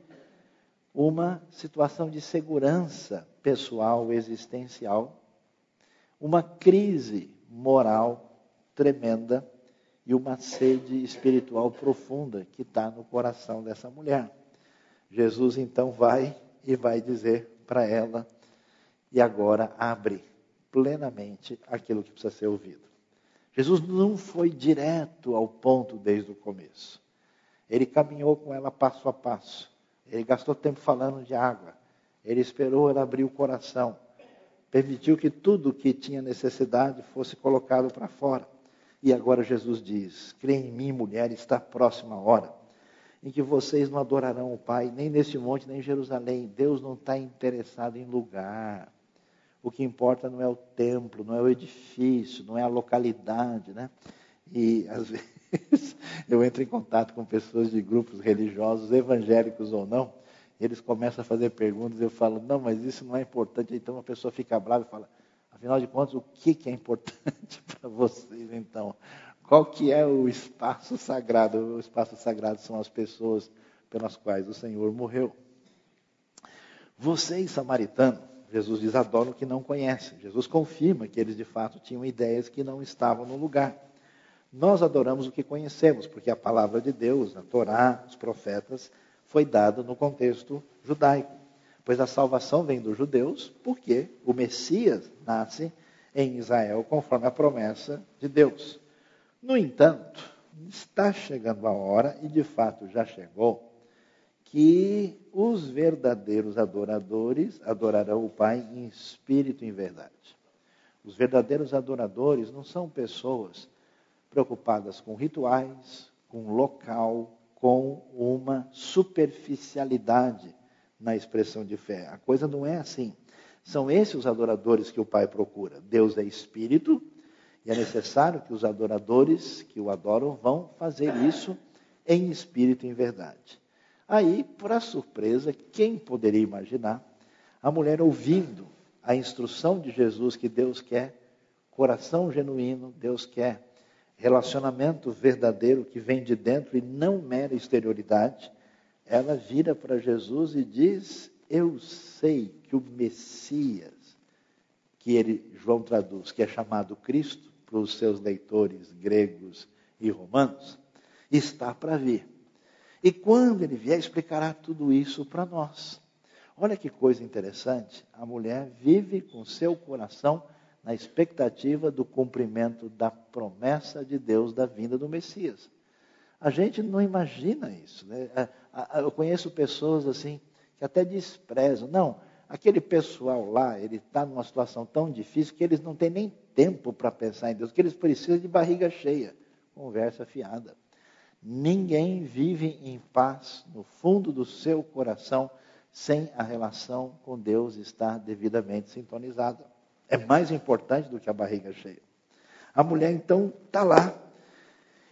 uma situação de segurança pessoal, existencial, uma crise moral tremenda e uma sede espiritual profunda que está no coração dessa mulher. Jesus então vai e vai dizer para ela, e agora abre plenamente aquilo que precisa ser ouvido. Jesus não foi direto ao ponto desde o começo. Ele caminhou com ela passo a passo. Ele gastou tempo falando de água. Ele esperou ela abrir o coração. Permitiu que tudo que tinha necessidade fosse colocado para fora. E agora Jesus diz: Crê em mim, mulher, está próxima a hora em que vocês não adorarão o Pai, nem neste monte, nem em Jerusalém. Deus não está interessado em lugar. O que importa não é o templo, não é o edifício, não é a localidade, né? E às vezes eu entro em contato com pessoas de grupos religiosos, evangélicos ou não, eles começam a fazer perguntas, eu falo, não, mas isso não é importante. Então a pessoa fica brava e fala, afinal de contas, o que, que é importante para vocês então? Qual que é o espaço sagrado? O espaço sagrado são as pessoas pelas quais o Senhor morreu. Vocês, samaritanos, Jesus diz, adoram o que não conhecem. Jesus confirma que eles de fato tinham ideias que não estavam no lugar. Nós adoramos o que conhecemos, porque a palavra de Deus, a Torá, os profetas, foi dada no contexto judaico. Pois a salvação vem dos judeus, porque o Messias nasce em Israel, conforme a promessa de Deus. No entanto, está chegando a hora, e de fato já chegou, que os verdadeiros adoradores adorarão o Pai em espírito e em verdade. Os verdadeiros adoradores não são pessoas preocupadas com rituais, com local, com uma superficialidade na expressão de fé. A coisa não é assim. São esses os adoradores que o Pai procura. Deus é espírito e é necessário que os adoradores que o adoram vão fazer isso em espírito e em verdade. Aí, para surpresa, quem poderia imaginar a mulher ouvindo a instrução de Jesus que Deus quer coração genuíno, Deus quer relacionamento verdadeiro que vem de dentro e não mera exterioridade, ela vira para Jesus e diz: Eu sei que o Messias, que ele, João traduz, que é chamado Cristo, para os seus leitores gregos e romanos, está para vir. E quando ele vier, explicará tudo isso para nós. Olha que coisa interessante. A mulher vive com seu coração na expectativa do cumprimento da promessa de Deus da vinda do Messias. A gente não imagina isso. Né? Eu conheço pessoas assim que até desprezam. Não, aquele pessoal lá, ele está numa situação tão difícil que eles não têm nem tempo para pensar em Deus, que eles precisam de barriga cheia. Conversa fiada. Ninguém vive em paz no fundo do seu coração sem a relação com Deus estar devidamente sintonizada. É mais importante do que a barriga cheia. A mulher então está lá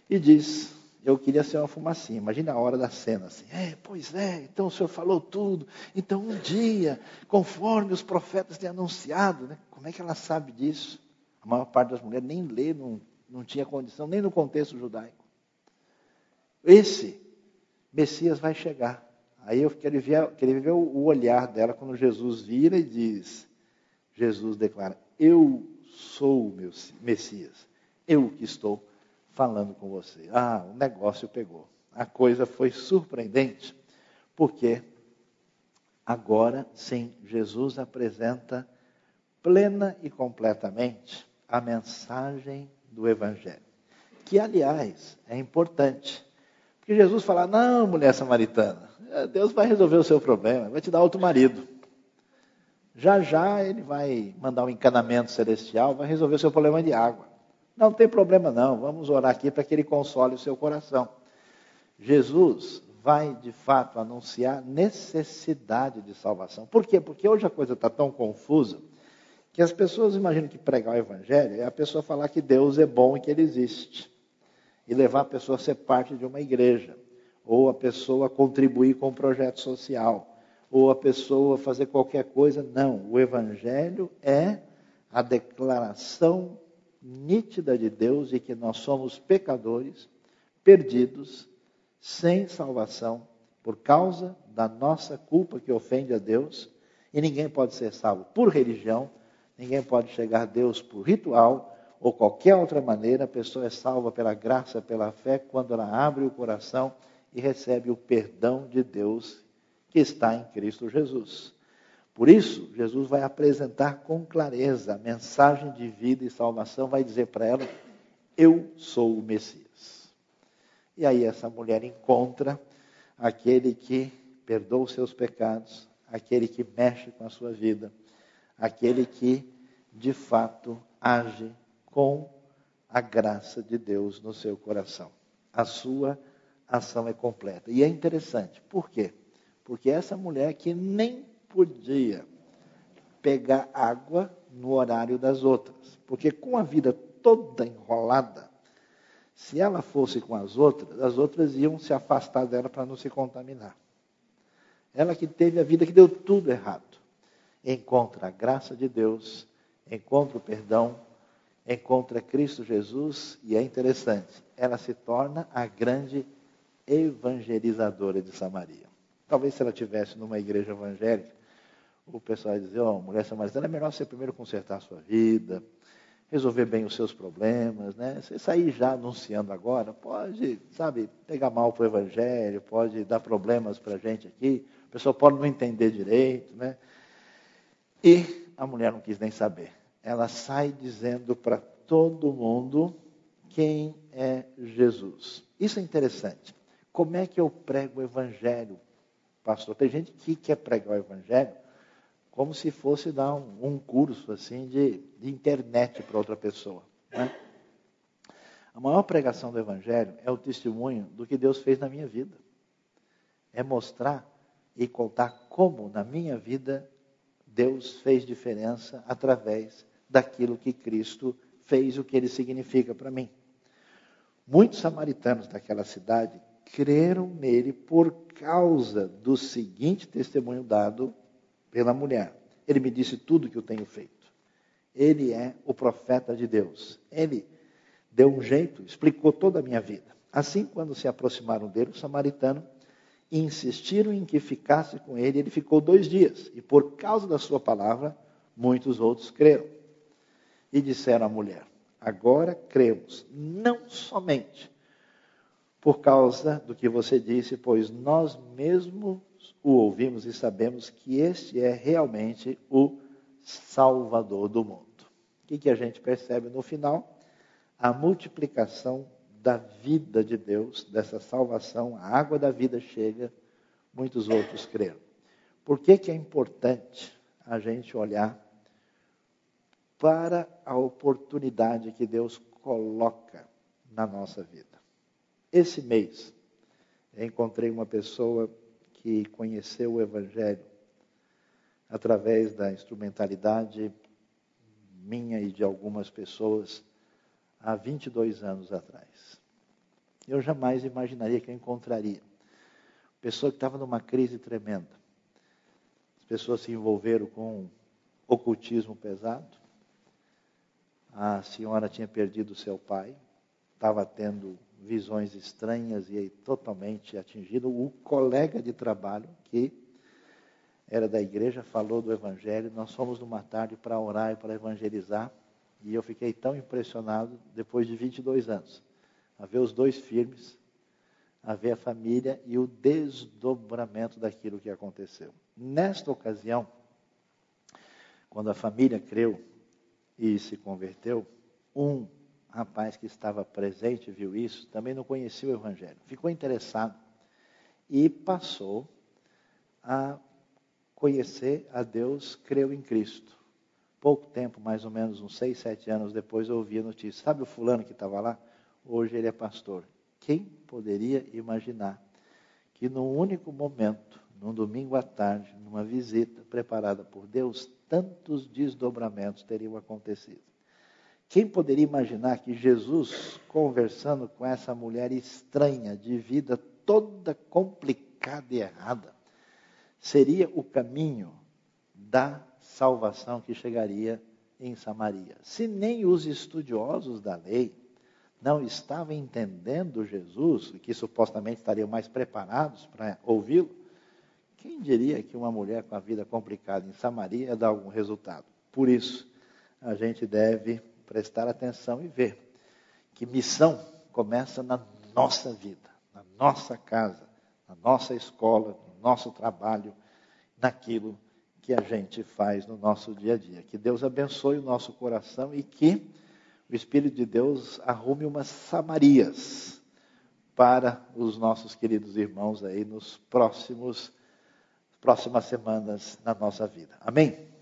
e diz: eu queria ser uma fumacinha. Imagina a hora da cena assim. É, pois é, então o senhor falou tudo. Então um dia, conforme os profetas têm anunciado, né? como é que ela sabe disso? A maior parte das mulheres nem lê, não, não tinha condição, nem no contexto judaico. Esse Messias vai chegar. Aí eu queria ver, queria ver o olhar dela quando Jesus vira e diz: Jesus declara: Eu sou o meu Messias, eu que estou falando com você. Ah, o negócio pegou. A coisa foi surpreendente, porque agora sim, Jesus apresenta plena e completamente a mensagem do Evangelho. Que, aliás, é importante. Porque Jesus fala: não, mulher samaritana, Deus vai resolver o seu problema, vai te dar outro marido. Já já ele vai mandar um encanamento celestial, vai resolver o seu problema de água. Não tem problema não, vamos orar aqui para que ele console o seu coração. Jesus vai de fato anunciar necessidade de salvação. Por quê? Porque hoje a coisa está tão confusa que as pessoas imaginam que pregar o evangelho é a pessoa falar que Deus é bom e que ele existe. E levar a pessoa a ser parte de uma igreja. Ou a pessoa contribuir com um projeto social. Ou a pessoa fazer qualquer coisa. Não. O evangelho é a declaração nítida de Deus e que nós somos pecadores, perdidos, sem salvação, por causa da nossa culpa que ofende a Deus, e ninguém pode ser salvo por religião, ninguém pode chegar a Deus por ritual ou qualquer outra maneira, a pessoa é salva pela graça, pela fé, quando ela abre o coração e recebe o perdão de Deus que está em Cristo Jesus. Por isso, Jesus vai apresentar com clareza a mensagem de vida e salvação, vai dizer para ela: Eu sou o Messias. E aí essa mulher encontra aquele que perdoa os seus pecados, aquele que mexe com a sua vida, aquele que de fato age com a graça de Deus no seu coração. A sua ação é completa. E é interessante, por quê? Porque essa mulher que nem podia pegar água no horário das outras. Porque com a vida toda enrolada, se ela fosse com as outras, as outras iam se afastar dela para não se contaminar. Ela que teve a vida que deu tudo errado. Encontra a graça de Deus, encontra o perdão, encontra Cristo Jesus, e é interessante, ela se torna a grande evangelizadora de Samaria. Talvez se ela tivesse numa igreja evangélica, o pessoal vai dizer, ó, oh, mulher samaritana, é melhor você primeiro consertar a sua vida, resolver bem os seus problemas, né? Você sair já anunciando agora, pode, sabe, pegar mal para o evangelho, pode dar problemas para a gente aqui, a pessoa pode não entender direito, né? E a mulher não quis nem saber. Ela sai dizendo para todo mundo quem é Jesus. Isso é interessante. Como é que eu prego o evangelho, pastor? Tem gente que quer pregar o evangelho como se fosse dar um, um curso assim de, de internet para outra pessoa. Né? A maior pregação do Evangelho é o testemunho do que Deus fez na minha vida. É mostrar e contar como na minha vida Deus fez diferença através daquilo que Cristo fez, o que ele significa para mim. Muitos samaritanos daquela cidade creram nele por causa do seguinte testemunho dado pela mulher. Ele me disse tudo que eu tenho feito. Ele é o profeta de Deus. Ele deu um jeito, explicou toda a minha vida. Assim, quando se aproximaram dele, o samaritano, e insistiram em que ficasse com ele, ele ficou dois dias. E por causa da sua palavra, muitos outros creram. E disseram à mulher: Agora cremos, não somente por causa do que você disse, pois nós mesmos o ouvimos e sabemos que este é realmente o Salvador do mundo. O que, que a gente percebe no final? A multiplicação da vida de Deus, dessa salvação, a água da vida chega, muitos outros creram. Por que, que é importante a gente olhar para a oportunidade que Deus coloca na nossa vida? Esse mês, encontrei uma pessoa que conheceu o Evangelho através da instrumentalidade minha e de algumas pessoas há 22 anos atrás. eu jamais imaginaria que eu encontraria. Pessoa que estava numa crise tremenda. As pessoas se envolveram com ocultismo pesado. A senhora tinha perdido seu pai, estava tendo visões estranhas e totalmente atingido. O colega de trabalho, que era da igreja, falou do evangelho. Nós fomos numa tarde para orar e para evangelizar. E eu fiquei tão impressionado, depois de 22 anos, a ver os dois firmes, a ver a família e o desdobramento daquilo que aconteceu. Nesta ocasião, quando a família creu e se converteu, um rapaz que estava presente viu isso, também não conhecia o Evangelho, ficou interessado e passou a conhecer a Deus, creu em Cristo. Pouco tempo, mais ou menos uns seis, sete anos depois, eu ouvi a notícia. Sabe o fulano que estava lá? Hoje ele é pastor. Quem poderia imaginar que num único momento, num domingo à tarde, numa visita preparada por Deus, tantos desdobramentos teriam acontecido? Quem poderia imaginar que Jesus, conversando com essa mulher estranha, de vida toda complicada e errada, seria o caminho da salvação que chegaria em Samaria. Se nem os estudiosos da lei não estavam entendendo Jesus, que supostamente estariam mais preparados para ouvi-lo, quem diria que uma mulher com a vida complicada em Samaria ia dar algum resultado? Por isso, a gente deve prestar atenção e ver que missão começa na nossa vida, na nossa casa, na nossa escola, no nosso trabalho, naquilo que a gente faz no nosso dia a dia. Que Deus abençoe o nosso coração e que o Espírito de Deus arrume umas Samarias para os nossos queridos irmãos aí nos próximos próximas semanas na nossa vida. Amém?